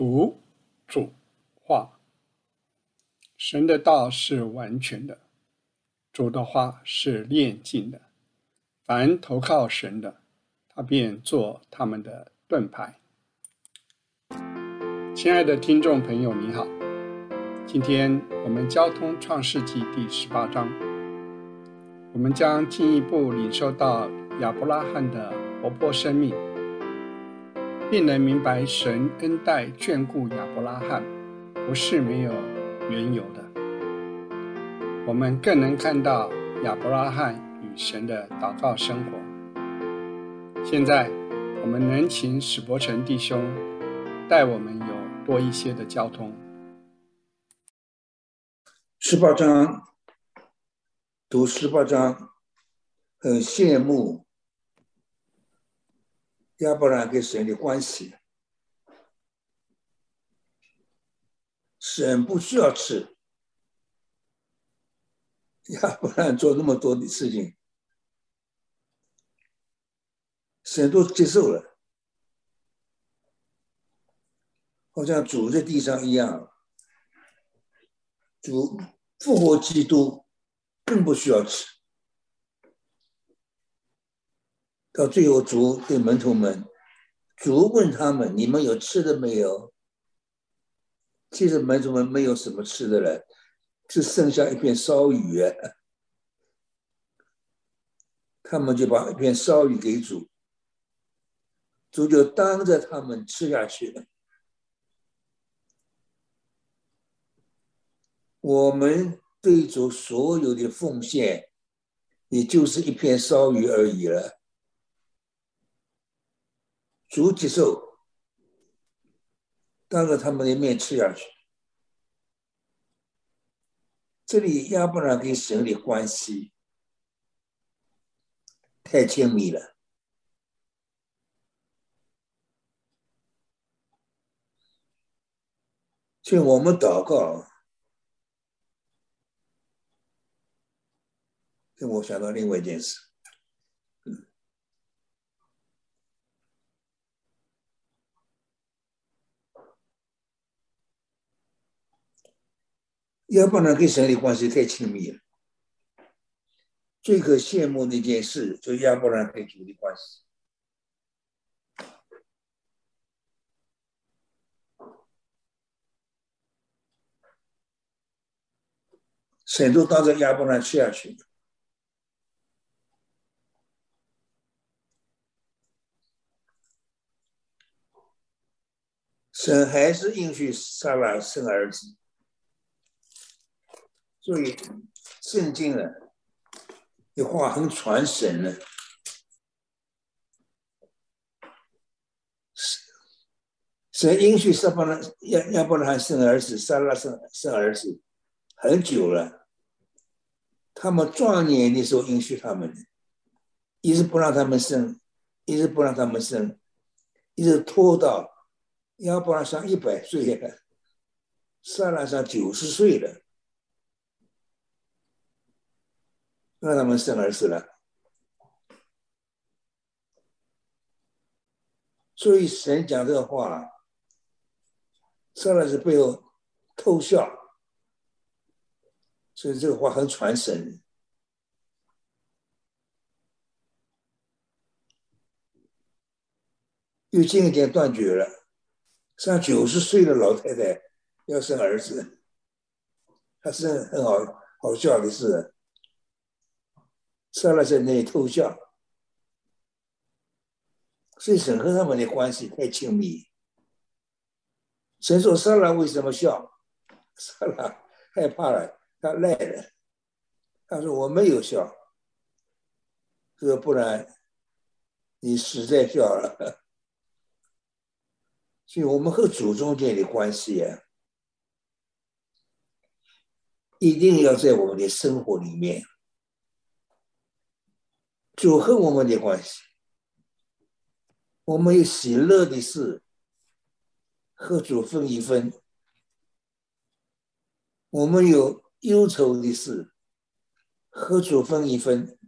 读、主、话。神的道是完全的，主的话是炼净的。凡投靠神的，他便做他们的盾牌。亲爱的听众朋友，你好，今天我们交通创世纪第十八章，我们将进一步领受到亚伯拉罕的活泼生命。并能明白神恩待眷顾亚伯拉罕，不是没有缘由的。我们更能看到亚伯拉罕与神的祷告生活。现在，我们能请史伯成弟兄带我们有多一些的交通。十八章，读十八章，很羡慕。亚伯兰跟神的关系，神不需要吃，亚伯兰做那么多的事情，神都接受了，好像主在地上一样，主复活基督更不需要吃。到最后，主对门徒们，主问他们：“你们有吃的没有？”其实门徒们没有什么吃的了，只剩下一片烧鱼。他们就把一片烧鱼给主，主就当着他们吃下去。我们对主所有的奉献，也就是一片烧鱼而已了。主接受，当着他们的面吃下去。这里亚伯拉跟神的关系太亲密了，所以我们祷告，令我想到另外一件事。亚伯拉跟神的关系太亲密了，最可羡慕的一件事，就亚伯兰跟主的关系。神都当着亚伯兰吃下去，神还是允许撒拉生儿子。所以，圣经呢，的话很传神呢。神允许撒巴拉亚亚伯拉罕生儿子，撒拉生生儿子很久了。他们壮年的时候允许他们，一直不让他们生，一直不让他们生，一直拖到亚伯拉罕一百岁了，撒拉上九十岁了。让他们生儿子了，所以神讲这个话，生儿子背后偷笑，所以这个话很传神。又近一点断绝了，像九十岁的老太太要生儿子，还是很好好笑的事。撒拉在那偷笑，所以神和他们的关系太亲密。神说：“撒拉为什么笑？”撒拉害怕了，他赖了。他说：“我没有笑。”说：“不然你实在笑了。”所以，我们和主中间的关系啊，一定要在我们的生活里面。主和我们的关系，我们有喜乐的事和主分一分；我们有忧愁的事和主分一分。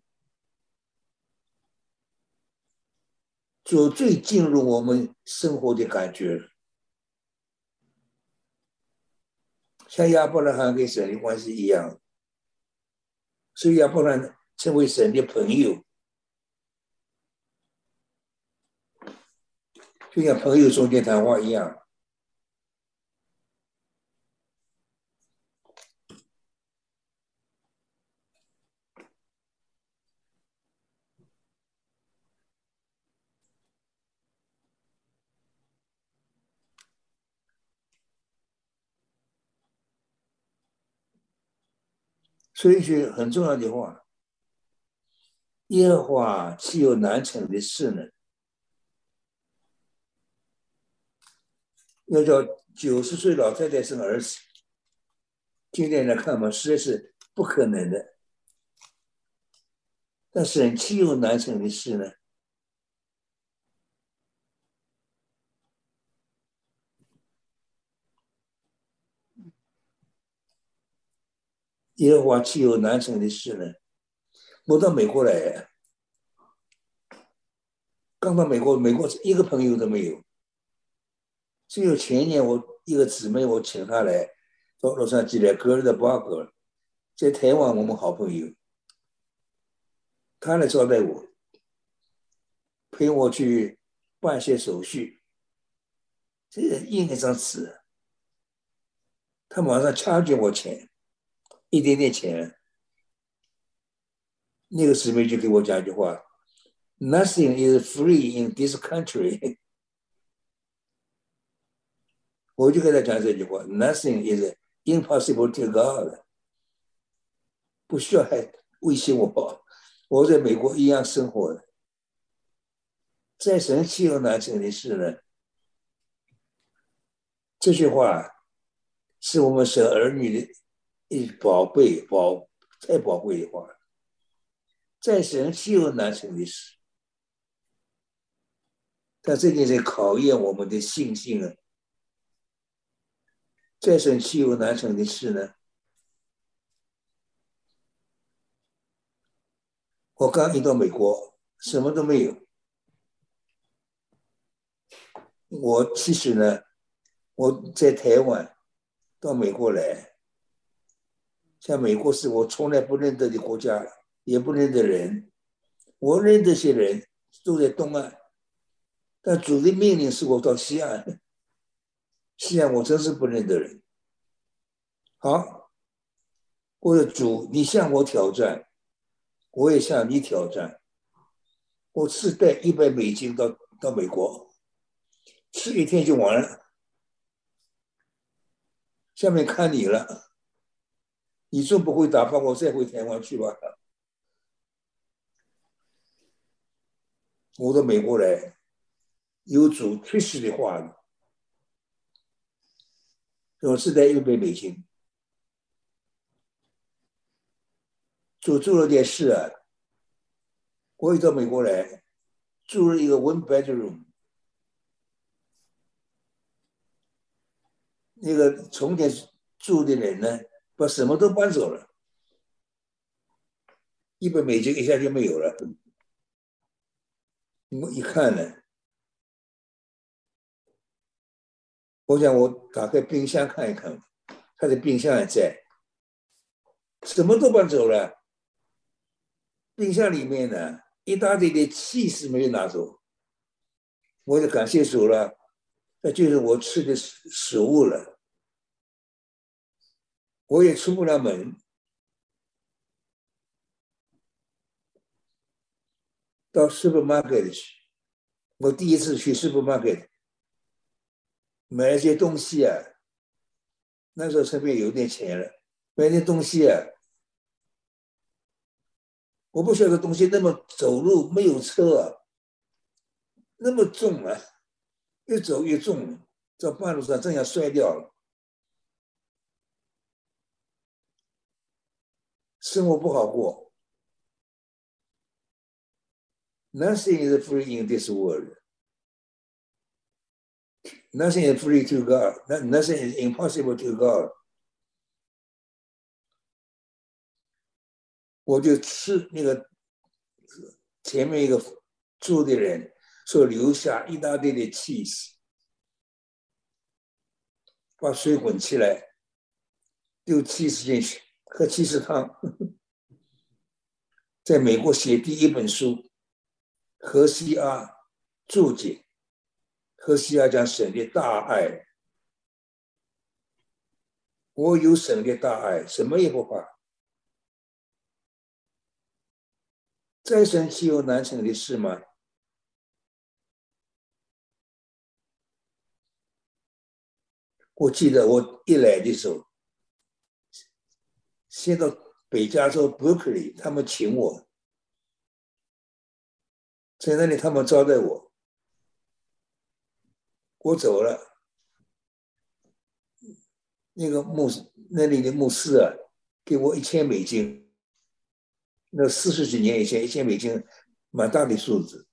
主最进入我们生活的感觉，像亚伯拉罕跟神的关系一样，所以亚伯拉罕成为神的朋友，就像朋友中间谈话一样。说一句很重要的话：“耶和华岂有难成的事呢？”要叫九十岁老太太生儿子，今天来看嘛，实在是不可能的。但是岂有难成的事呢？耶和华岂有难成的事呢？我到美国来，刚到美国，美国一个朋友都没有。只有前年我一个姊妹，我请她来到洛杉矶来，哥儿的八哥，在台湾我们好朋友，他来招待我，陪我去办些手续。这印一张纸，他马上掐给我钱。一点点钱，那个姊妹就给我讲一句话：“Nothing is free in this country。” 我就跟他讲这句话：“Nothing is impossible to God。”不需要还威胁我，我在美国一样生活的。再神奇又难成的事呢？这句话是我们生儿女的一。宝贝，宝太宝贵的话，再神岂有难成的事？但这件事考验我们的信心啊！再神岂有难成的事呢？我刚一到美国，什么都没有。我其实呢，我在台湾到美国来。像美国是我从来不认得的国家，也不认得人。我认得些人都在东岸，但主的命令是我到西岸。是啊我真是不认得人。好，我的主，你向我挑战，我也向你挑战。我自带一百美金到到美国，吃一天就完了。下面看你了。你说不会打发我再回台湾去吧？我到美国来，有主确实的话，我是在一百美金，做做了点事啊。我一到美国来，住了一个 one bedroom，那个从前住的人呢？把什么都搬走了，一百美金一下就没有了。我一看呢，我想我打开冰箱看一看，他的冰箱还在，什么都搬走了。冰箱里面呢，一大堆的气是没有拿走，我就感谢主了，那就是我吃的食食物了。我也出不了门，到 supermarket 去。我第一次去 supermarket 买一些东西啊，那时候身边有点钱了，买点东西啊。我不晓得东西那么走路没有车啊，那么重啊，越走越重，在半路上正要摔掉了。生活不好过。Nothing is free in this world. Nothing is free to God. Nothing is impossible to God. 我就吃那个前面一个住的人所留下一大堆的气息，把水滚起来，丢七十进去，喝七十汤。在美国写第一本书，何西阿注解，何西阿讲神的大爱，我有神的大爱，什么也不怕。再生岂有难成的事吗？我记得我一来的时候，先到北加州 Berkeley，他们请我，在那里他们招待我，我走了，那个牧那里的牧师啊，给我一千美金，那四十几年以前一千美金，蛮大的数字，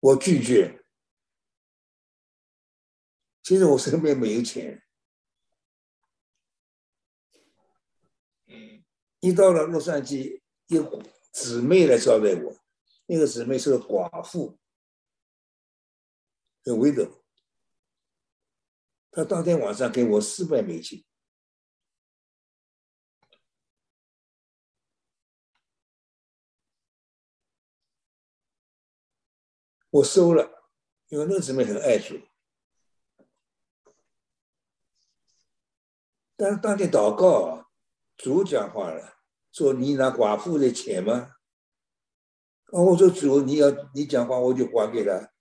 我拒绝。其实我身边没有钱，一到了洛杉矶，一姊妹来招待我，那个姊妹是个寡妇，很 widow，他当天晚上给我四百美金，我收了，因为那个姊妹很爱主。但是当天祷告，主讲话了，说你拿寡妇的钱吗？哦，我说主，你要你讲话，我就还给他，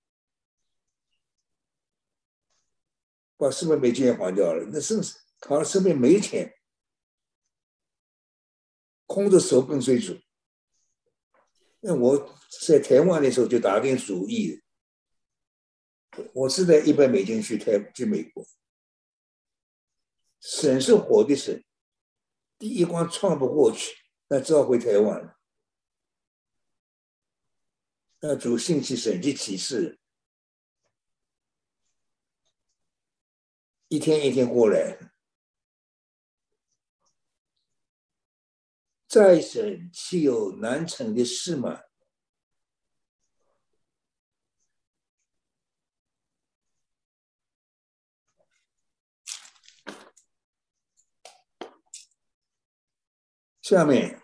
把四百美金也还掉了。那是好像身边没钱，空着手跟随主。那我在台湾的时候就打定主意，我是在一百美金去台去美国。省是火的省，第一关闯不过去，那只好回台湾了。那主兴起神迹启示，一天一天过来，再审岂有难成的事吗？下面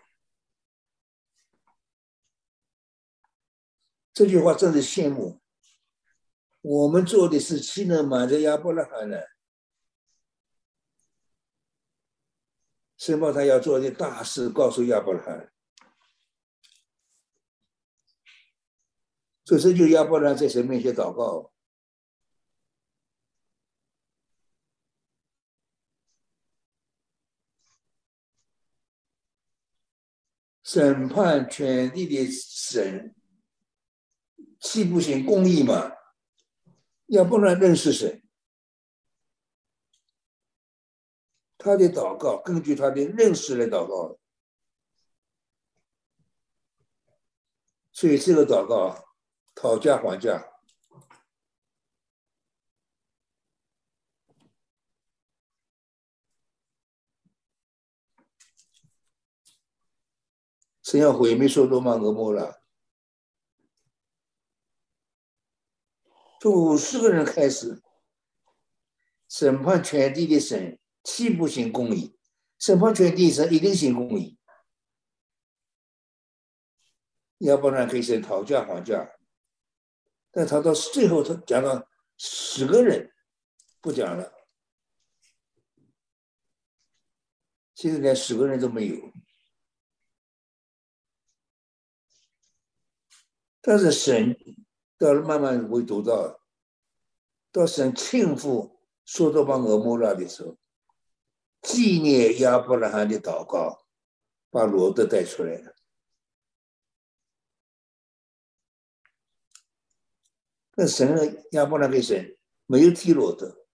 这句话真是羡慕。我们做的是岂能瞒着亚伯拉罕呢？神把他要做的大事告诉亚伯拉罕，所以这就亚伯拉罕在神面前祷告。审判权地的神，岂不行公义吗？要不然认识神，他的祷告根据他的认识来祷告，所以这个祷告讨价还价。神要毁灭说多玛俄摩了，从五十个人开始审判全地的神，岂不行公义？审判全地神一定行公义，要不然可以先讨价还价。但他到最后，他讲到十个人，不讲了，现在连十个人都没有。但是神到了慢慢会读到，到神庆复说多巴俄摩拉的时候，纪念亚伯拉罕的祷告，把罗德带出来了。那神亚伯拉罕神没有提罗德，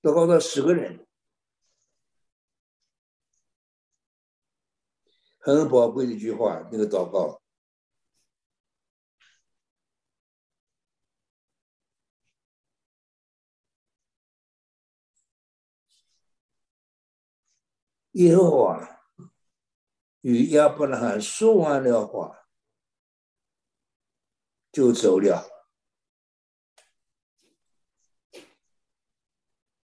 祷告到十个人。很宝贵的一句话，那个祷告。耶和华与亚伯拉罕说完了话，就走了。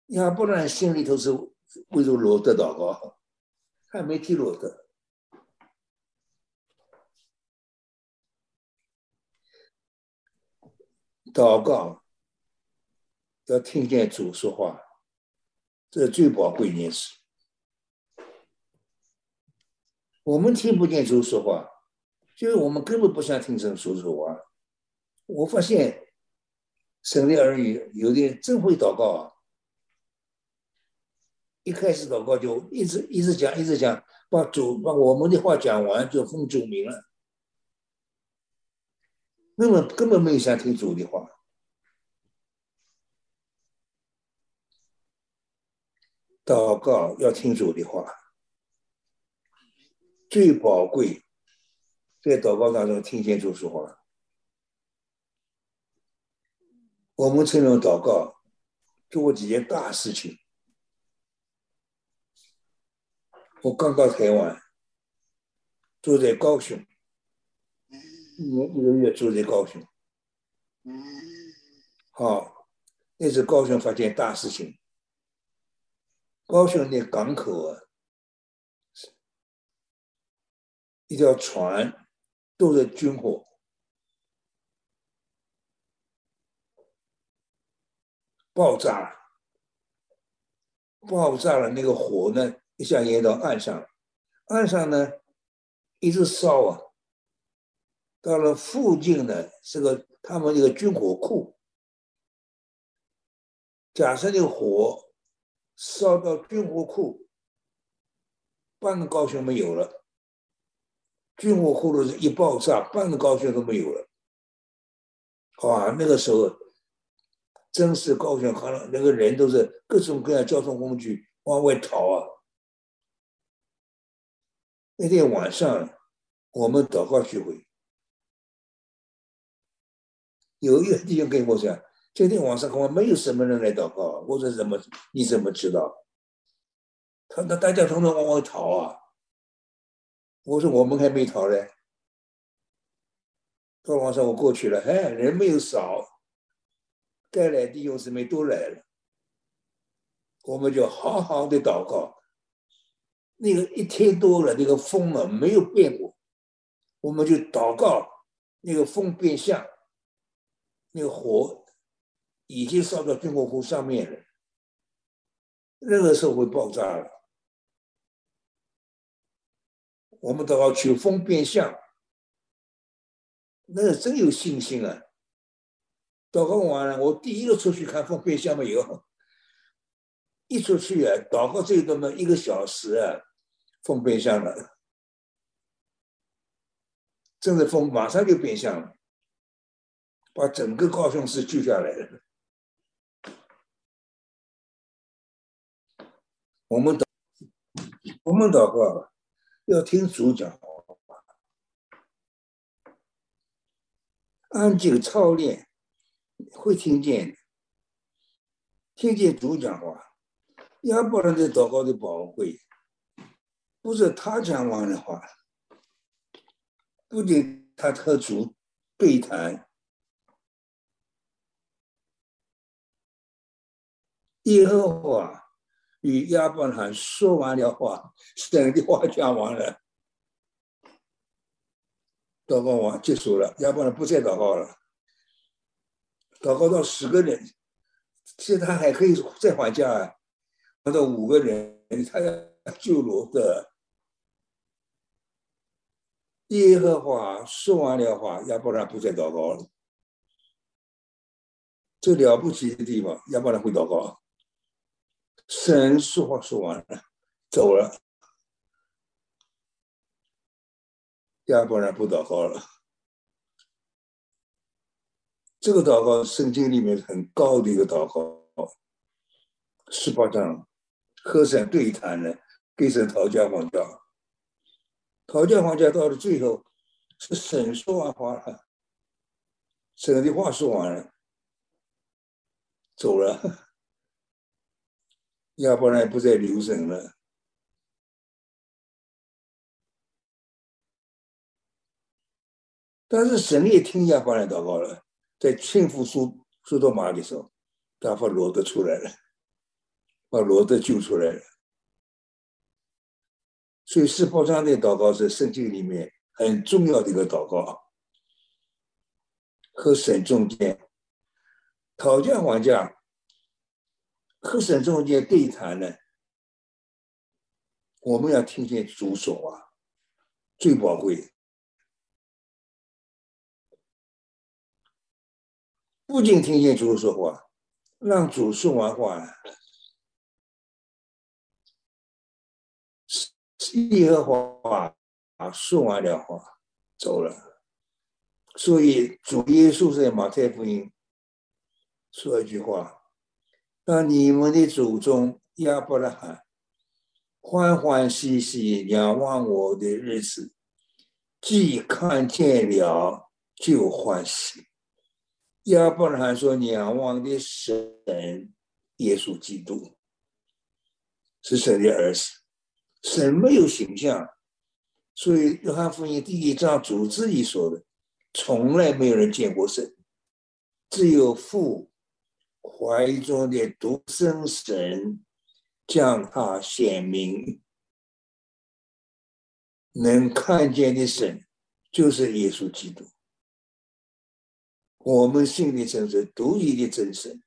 亚伯兰心里头是为着罗德祷告，还没提罗德。祷告要听见主说话，这最宝贵一件事。我们听不见主说话，就是我们根本不想听神说说话。我发现神的儿女有的真会祷告啊！一开始祷告就一直一直讲，一直讲，把主把我们的话讲完就奉主名了。根本根本没有想听主的话，祷告要听主的话，最宝贵，在祷告当中听见主说话。我们承认祷告做过几件大事情。我刚到台湾，住在高雄。一年一个月住在高雄，好，那次高雄发现大事情。高雄那港口啊，一条船都在军火爆炸了，爆炸了，那个火呢一下淹到岸上，岸上呢一直烧啊。到了附近的这个他们那个军火库，假设那个火烧到军火库，半个高雄没有了。军火库的一爆炸，半个高雄都没有了。哇，那个时候真是高雄，可能那个人都是各种各样交通工具往外逃啊。那天晚上我们祷告聚会。有一个弟兄跟我讲，今天晚上恐怕没有什么人来祷告。我说怎么？你怎么知道？他那大家统统往外逃啊！我说我们还没逃嘞。到晚上我过去了，哎，人没有少，该来弟兄姊妹都来了。我们就好好的祷告。那个一天多了，那个风啊没有变过，我们就祷告，那个风变相。那个火已经烧到军火库上面了，那个时候会爆炸了。我们都要求风变相，那个真有信心啊！祷告完了，我第一个出去看风变相没有，一出去啊，祷告最多嘛一个小时啊，风变相了，真的风马上就变相了。把整个高雄市救下来了。我们祷，我们祷告要听主讲话，安静操练，会听见，听见主讲话。要不然这祷告的宝贵，不是他讲完的话，不仅他和主对谈。耶和华与亚伯兰说完了话，神的话讲完了，祷告完结束了，亚伯兰不再祷告了。祷告到十个人，现在他还可以再还价啊，达到五个人，他要救罗德。耶和华说完了话，亚伯兰不再祷告了。这了不起的地方，亚伯兰会祷告。神说话说完了，走了。亚伯兰不祷告了。这个祷告，圣经里面很高的一个祷告，十八章和神对谈的，跟神讨价还价。讨价还价到了最后，是神说完话了，神的话说完了，走了。亚伯兰不再留神了，但是神也听亚伯兰祷告了，在庆父苏苏多玛的时候，他把罗德出来了，把罗德救出来了。所以四宝章的祷告是圣经里面很重要的一个祷告，和神中间讨价还价，和神中间对谈呢，我们要听见主说话，最宝贵。不仅听见主说话，让主说完话。耶和华啊，说完了话，走了。所以主耶稣在马太福音说一句话：“当你们的祖宗亚伯拉罕欢欢喜喜仰望我的日子，既看见了，就欢喜。”亚伯拉罕说：“仰望的神，耶稣基督，是神的儿子。”神没有形象，所以约翰福音第一章主自己说的，从来没有人见过神，只有父怀中的独生神将他显明，能看见的神就是耶稣基督。我们信的神是独一的真神。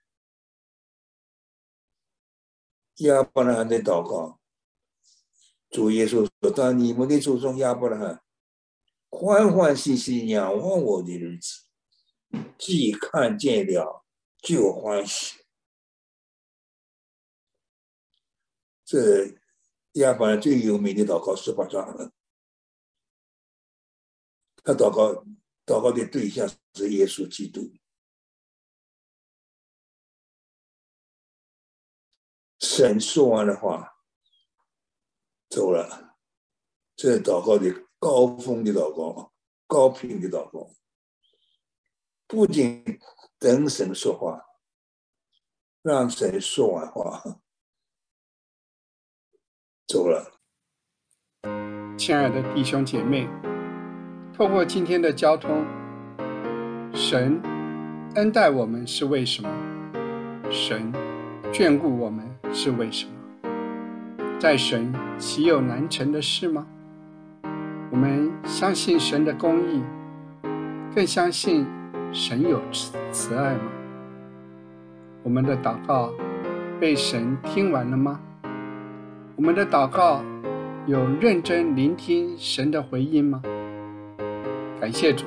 亚伯拉罕的祷告。主耶稣说：“当你们的祖宗亚伯拉罕欢欢喜喜仰望我的日子，既看见了，就欢喜。”这亚伯最有名的祷告十八章，他祷告祷告的对象是耶稣基督。神说完的话。走了，这祷告的高峰的祷告，高频的祷告，不仅等神说话，让神说完话，走了。亲爱的弟兄姐妹，透过今天的交通，神恩待我们是为什么？神眷顾我们是为什么？在神岂有难成的事吗？我们相信神的公义，更相信神有慈慈爱吗？我们的祷告被神听完了吗？我们的祷告有认真聆听神的回应吗？感谢主，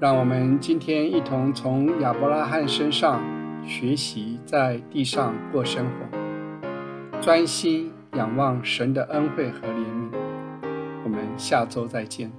让我们今天一同从亚伯拉罕身上学习，在地上过生活，专心。仰望神的恩惠和怜悯，我们下周再见。